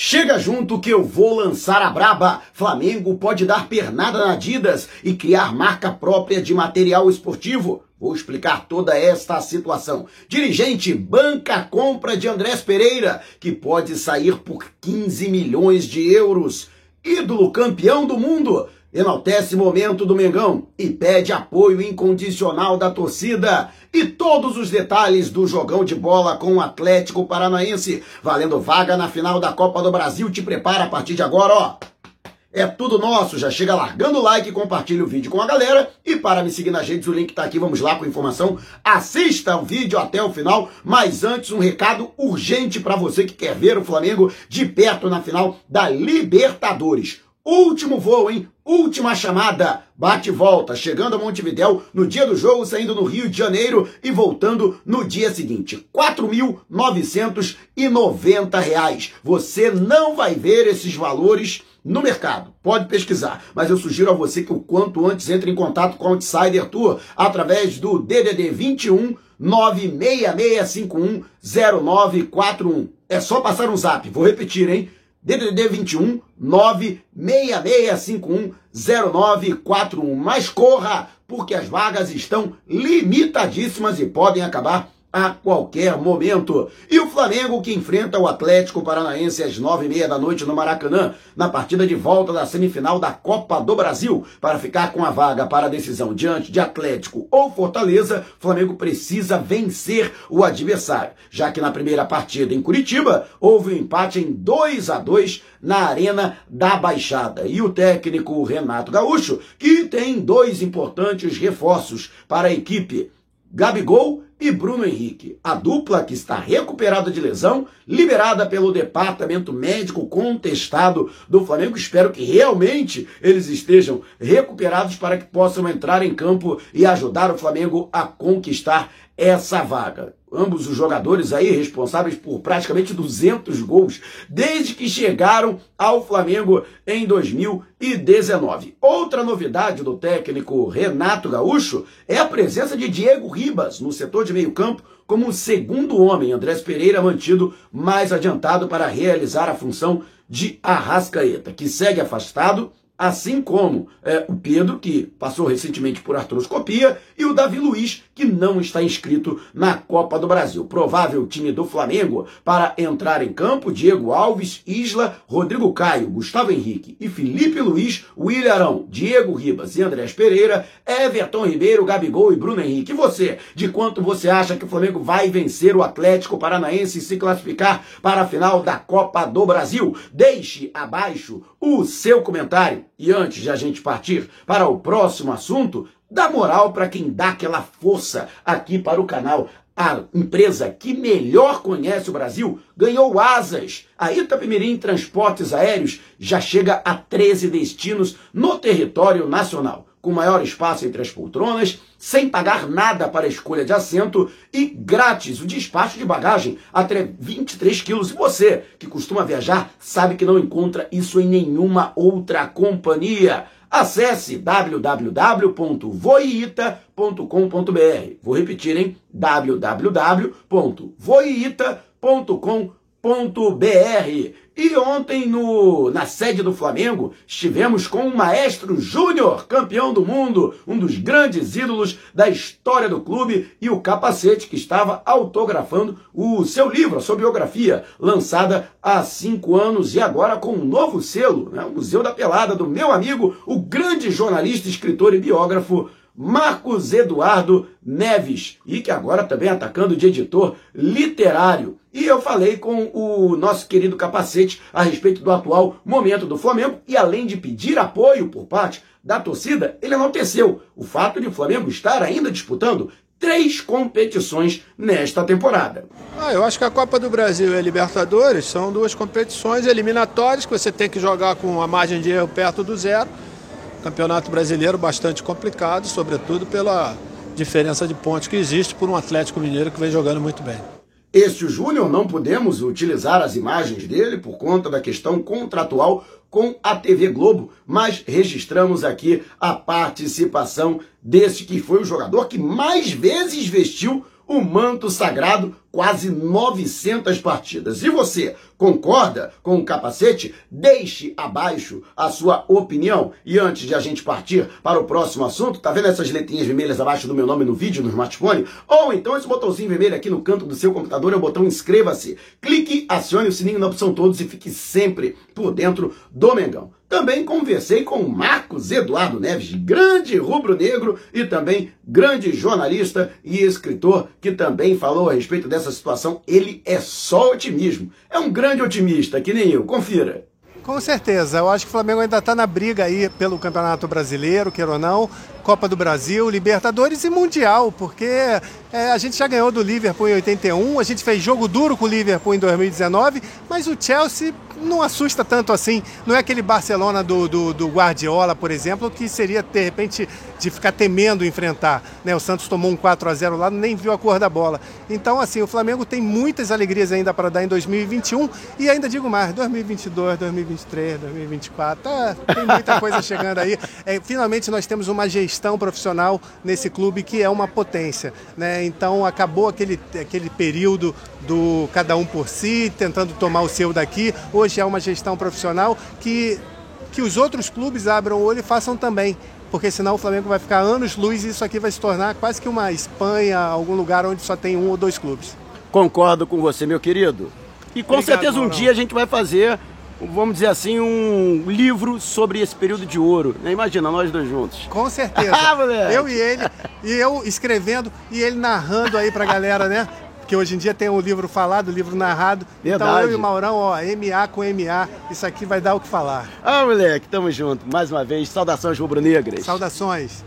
Chega junto que eu vou lançar a braba. Flamengo pode dar pernada na Adidas e criar marca própria de material esportivo. Vou explicar toda esta situação. Dirigente banca a compra de Andrés Pereira, que pode sair por 15 milhões de euros. Ídolo campeão do mundo enaltece momento do Mengão e pede apoio incondicional da torcida. E todos os detalhes do jogão de bola com o Atlético Paranaense, valendo vaga na final da Copa do Brasil. Te prepara a partir de agora, ó. É tudo nosso, já chega largando o like, compartilha o vídeo com a galera e para me seguir nas redes, o link tá aqui, vamos lá com informação. Assista o vídeo até o final, mas antes um recado urgente para você que quer ver o Flamengo de perto na final da Libertadores. Último voo, hein? Última chamada. Bate e volta, chegando a Montevidéu no dia do jogo, saindo no Rio de Janeiro e voltando no dia seguinte. R$ 4.990. Você não vai ver esses valores no mercado. Pode pesquisar, mas eu sugiro a você que o quanto antes entre em contato com o Outsider Tour através do DDD 21 96651 0941. É só passar um zap. Vou repetir, hein? DDD 21 96651 0941. Mas corra, porque as vagas estão limitadíssimas e podem acabar a qualquer momento. E o Flamengo que enfrenta o Atlético Paranaense às nove e meia da noite no Maracanã, na partida de volta da semifinal da Copa do Brasil. Para ficar com a vaga para a decisão diante de Atlético ou Fortaleza, Flamengo precisa vencer o adversário, já que na primeira partida em Curitiba houve um empate em 2 a 2 na Arena da Baixada. E o técnico Renato Gaúcho, que tem dois importantes reforços para a equipe, Gabigol e Bruno Henrique, a dupla que está recuperada de lesão, liberada pelo departamento médico contestado do Flamengo. Espero que realmente eles estejam recuperados para que possam entrar em campo e ajudar o Flamengo a conquistar essa vaga ambos os jogadores aí responsáveis por praticamente 200 gols desde que chegaram ao Flamengo em 2019. Outra novidade do técnico Renato Gaúcho é a presença de Diego Ribas no setor de meio-campo como segundo homem, Andrés Pereira mantido mais adiantado para realizar a função de Arrascaeta, que segue afastado assim como é, o Pedro, que passou recentemente por artroscopia, e o Davi Luiz, que não está inscrito na Copa do Brasil. Provável time do Flamengo para entrar em campo: Diego Alves, Isla, Rodrigo Caio, Gustavo Henrique e Felipe Luiz, William Arão, Diego Ribas e Andrés Pereira, Everton Ribeiro, Gabigol e Bruno Henrique. E você, de quanto você acha que o Flamengo vai vencer o Atlético Paranaense e se classificar para a final da Copa do Brasil? Deixe abaixo o seu comentário. E antes de a gente partir para o próximo assunto, dá moral para quem dá aquela força aqui para o canal. A empresa que melhor conhece o Brasil ganhou asas. A Itapemirim Transportes Aéreos já chega a 13 destinos no território nacional com maior espaço entre as poltronas, sem pagar nada para a escolha de assento e grátis o despacho de bagagem até 23 quilos. E você, que costuma viajar, sabe que não encontra isso em nenhuma outra companhia. Acesse www.voiita.com.br. Vou repetir, hein? www.voiita.com.br br E ontem, no, na sede do Flamengo, estivemos com o Maestro Júnior, campeão do mundo, um dos grandes ídolos da história do clube, e o capacete que estava autografando o seu livro, a sua biografia, lançada há cinco anos e agora com um novo selo, né? o Museu da Pelada, do meu amigo, o grande jornalista, escritor e biógrafo Marcos Eduardo Neves, e que agora também atacando de editor literário. E eu falei com o nosso querido capacete a respeito do atual momento do Flamengo e além de pedir apoio por parte da torcida, ele enalteceu o fato de o Flamengo estar ainda disputando três competições nesta temporada. Ah, eu acho que a Copa do Brasil e a Libertadores são duas competições eliminatórias que você tem que jogar com a margem de erro perto do zero Campeonato brasileiro bastante complicado, sobretudo pela diferença de pontos que existe por um Atlético Mineiro que vem jogando muito bem. Este Júnior não podemos utilizar as imagens dele por conta da questão contratual com a TV Globo, mas registramos aqui a participação desse que foi o jogador que mais vezes vestiu o manto sagrado quase 900 partidas. E você concorda com o capacete? Deixe abaixo a sua opinião. E antes de a gente partir para o próximo assunto, tá vendo essas letrinhas vermelhas abaixo do meu nome no vídeo, no smartphone? Ou então esse botãozinho vermelho aqui no canto do seu computador é o botão inscreva-se. Clique, acione o sininho na opção todos e fique sempre por dentro do Mengão. Também conversei com Marcos Eduardo Neves, grande rubro-negro e também grande jornalista e escritor, que também falou a respeito dessa situação. Ele é só otimismo. É um grande otimista, que nem eu. Confira. Com certeza, eu acho que o Flamengo ainda está na briga aí pelo Campeonato Brasileiro, queira ou não, Copa do Brasil, Libertadores e Mundial, porque é, a gente já ganhou do Liverpool em 81, a gente fez jogo duro com o Liverpool em 2019, mas o Chelsea não assusta tanto assim. Não é aquele Barcelona do, do, do, Guardiola, por exemplo, que seria de repente de ficar temendo enfrentar. Né? O Santos tomou um 4 a 0 lá, nem viu a cor da bola. Então, assim, o Flamengo tem muitas alegrias ainda para dar em 2021 e ainda digo mais, 2022, 2023, 2024, tá, tem muita coisa chegando aí. É, finalmente nós temos uma gestão profissional nesse clube que é uma potência. Né? Então acabou aquele, aquele período do cada um por si, tentando tomar o seu daqui. Hoje é uma gestão profissional que, que os outros clubes abram o olho e façam também. Porque senão o Flamengo vai ficar anos luz e isso aqui vai se tornar quase que uma Espanha, algum lugar onde só tem um ou dois clubes. Concordo com você, meu querido. E com Obrigado, certeza um Maurão. dia a gente vai fazer, vamos dizer assim, um livro sobre esse período de ouro. Né? Imagina, nós dois juntos. Com certeza. Ah, eu e ele, e eu escrevendo e ele narrando aí pra galera, né? Que hoje em dia tem o livro falado, o livro narrado. Verdade. Então eu e o Maurão, ó, MA com MA, isso aqui vai dar o que falar. Ah, moleque, tamo junto. Mais uma vez, saudações rubro-negras. Saudações.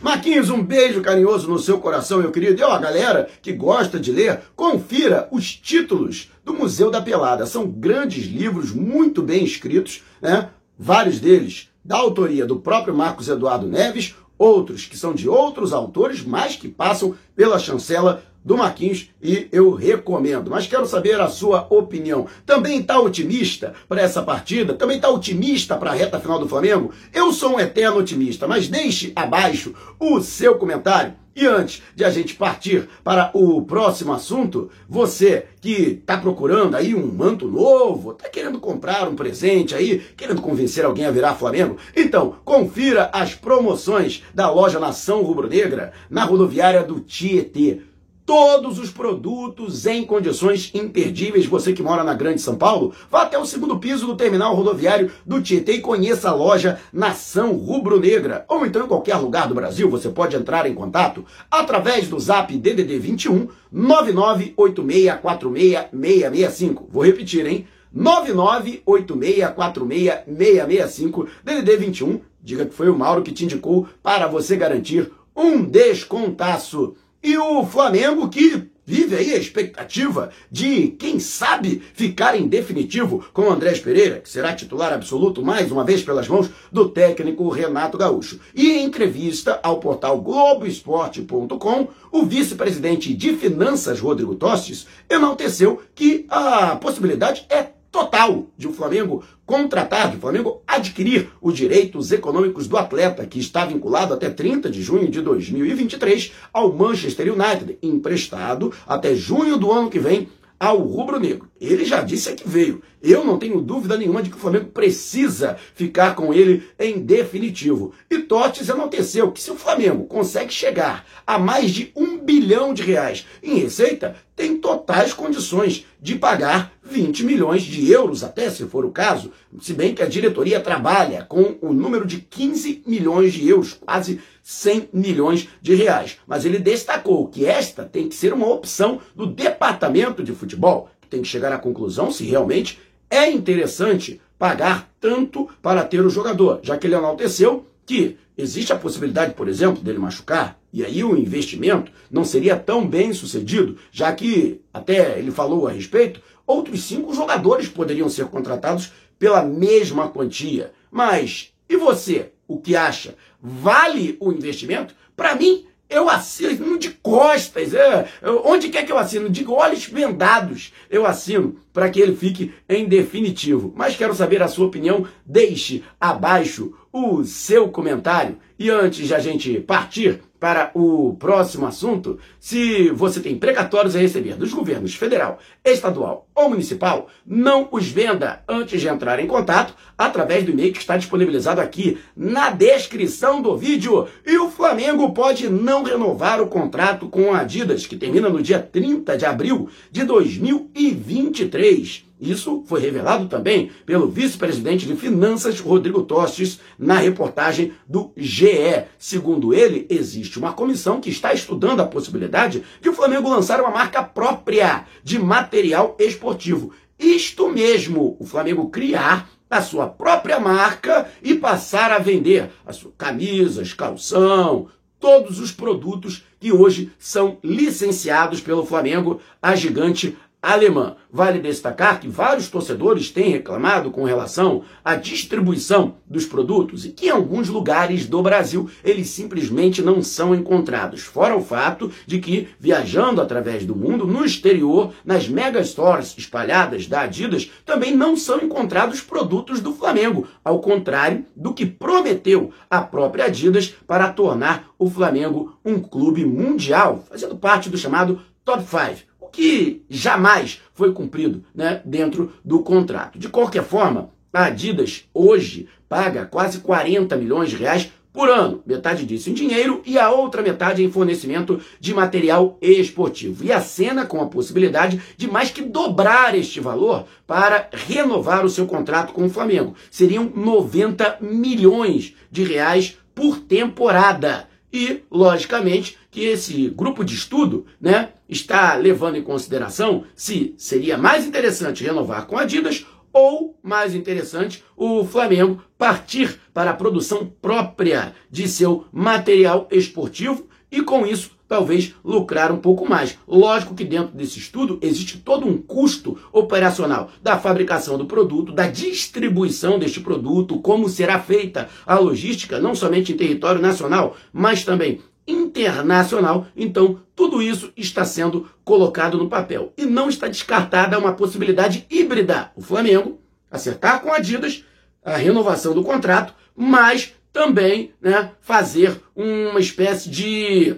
Marquinhos, um beijo carinhoso no seu coração, meu querido. E ó, galera que gosta de ler, confira os títulos do Museu da Pelada. São grandes livros, muito bem escritos, né? Vários deles da autoria do próprio Marcos Eduardo Neves, outros que são de outros autores, mas que passam pela chancela do Marquinhos e eu recomendo. Mas quero saber a sua opinião. Também está otimista para essa partida? Também está otimista para a reta final do Flamengo? Eu sou um eterno otimista, mas deixe abaixo o seu comentário. E antes de a gente partir para o próximo assunto, você que está procurando aí um manto novo, está querendo comprar um presente aí, querendo convencer alguém a virar Flamengo, então confira as promoções da loja Nação Rubro Negra na rodoviária do Tietê todos os produtos em condições imperdíveis. Você que mora na Grande São Paulo, vá até o segundo piso do terminal rodoviário do Tietê e conheça a loja Nação Rubro Negra. Ou então em qualquer lugar do Brasil, você pode entrar em contato através do zap DDD 21 9986466665. Vou repetir, hein? 9986466665 DDD 21. Diga que foi o Mauro que te indicou para você garantir um descontaço. E o Flamengo que vive aí a expectativa de, quem sabe, ficar em definitivo com o Andrés Pereira, que será titular absoluto mais uma vez pelas mãos do técnico Renato Gaúcho. E em entrevista ao portal Globoesporte.com, o vice-presidente de Finanças, Rodrigo Tostes, enalteceu que a possibilidade é total de o Flamengo contratar, de o Flamengo adquirir os direitos econômicos do atleta, que está vinculado até 30 de junho de 2023 ao Manchester United, emprestado até junho do ano que vem ao rubro-negro. Ele já disse que veio. Eu não tenho dúvida nenhuma de que o Flamengo precisa ficar com ele em definitivo. E Totes enalteceu que se o Flamengo consegue chegar a mais de um bilhão de reais em receita, tem totais condições de pagar 20 milhões de euros, até se for o caso, se bem que a diretoria trabalha com o número de 15 milhões de euros, quase 100 milhões de reais. Mas ele destacou que esta tem que ser uma opção do departamento de futebol, que tem que chegar à conclusão se realmente é interessante pagar tanto para ter o jogador, já que ele enalteceu que existe a possibilidade, por exemplo, dele machucar, e aí o investimento não seria tão bem sucedido, já que, até ele falou a respeito, outros cinco jogadores poderiam ser contratados pela mesma quantia. Mas, e você? O que acha? Vale o investimento? Para mim, eu assino de costas. É, onde quer que eu assino? De olhos vendados eu assino para que ele fique em definitivo. Mas quero saber a sua opinião. Deixe abaixo o seu comentário. E antes de a gente partir para o próximo assunto, se você tem precatórios a receber dos governos federal, estadual ou municipal, não os venda antes de entrar em contato através do e-mail que está disponibilizado aqui na descrição do vídeo. E o Flamengo pode não renovar o contrato com a Adidas, que termina no dia 30 de abril de 2023. Isso foi revelado também pelo vice-presidente de Finanças, Rodrigo Tostes, na reportagem do GE. Segundo ele, existe uma comissão que está estudando a possibilidade de o Flamengo lançar uma marca própria de material esportivo. Isto mesmo, o Flamengo criar a sua própria marca e passar a vender as suas camisas, calção, todos os produtos que hoje são licenciados pelo Flamengo, a gigante alemã. Vale destacar que vários torcedores têm reclamado com relação à distribuição dos produtos e que em alguns lugares do Brasil eles simplesmente não são encontrados. Fora o fato de que, viajando através do mundo, no exterior, nas mega stores espalhadas da Adidas, também não são encontrados produtos do Flamengo, ao contrário do que prometeu a própria Adidas para tornar o Flamengo um clube mundial, fazendo parte do chamado Top 5 que jamais foi cumprido né, dentro do contrato. De qualquer forma, a Adidas hoje paga quase 40 milhões de reais por ano, metade disso em dinheiro e a outra metade em fornecimento de material esportivo. E acena com a possibilidade de mais que dobrar este valor para renovar o seu contrato com o Flamengo. Seriam 90 milhões de reais por temporada. E, logicamente, que esse grupo de estudo né, está levando em consideração se seria mais interessante renovar com Adidas ou, mais interessante, o Flamengo partir para a produção própria de seu material esportivo e, com isso, talvez lucrar um pouco mais. Lógico que dentro desse estudo existe todo um custo operacional da fabricação do produto, da distribuição deste produto, como será feita a logística, não somente em território nacional, mas também internacional. Então, tudo isso está sendo colocado no papel. E não está descartada uma possibilidade híbrida. O Flamengo acertar com a Adidas a renovação do contrato, mas também né, fazer uma espécie de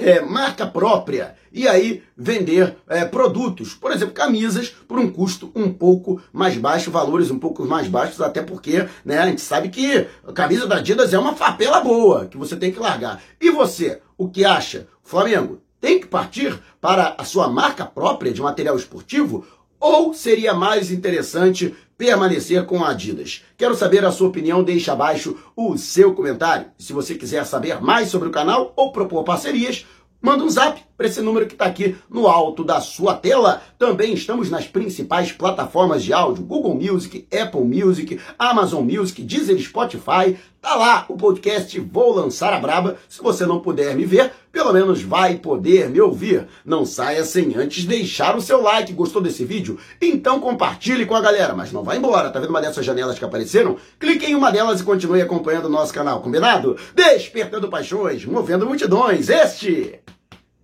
é, marca própria e aí vender é, produtos, por exemplo, camisas, por um custo um pouco mais baixo, valores um pouco mais baixos, até porque né, a gente sabe que a camisa da Adidas é uma papela boa que você tem que largar. E você, o que acha? Flamengo tem que partir para a sua marca própria de material esportivo ou seria mais interessante permanecer com a Adidas? Quero saber a sua opinião, deixe abaixo o seu comentário. Se você quiser saber mais sobre o canal ou propor parcerias, manda um zap para esse número que está aqui no alto da sua tela. Também estamos nas principais plataformas de áudio: Google Music, Apple Music, Amazon Music, Deezer, Spotify. Tá lá o podcast Vou Lançar a Braba. Se você não puder me ver, pelo menos vai poder me ouvir. Não saia sem antes deixar o seu like. Gostou desse vídeo? Então compartilhe com a galera. Mas não vá embora. Tá vendo uma dessas janelas que apareceram? Clique em uma delas e continue acompanhando o nosso canal. Combinado? Despertando paixões, movendo multidões. Este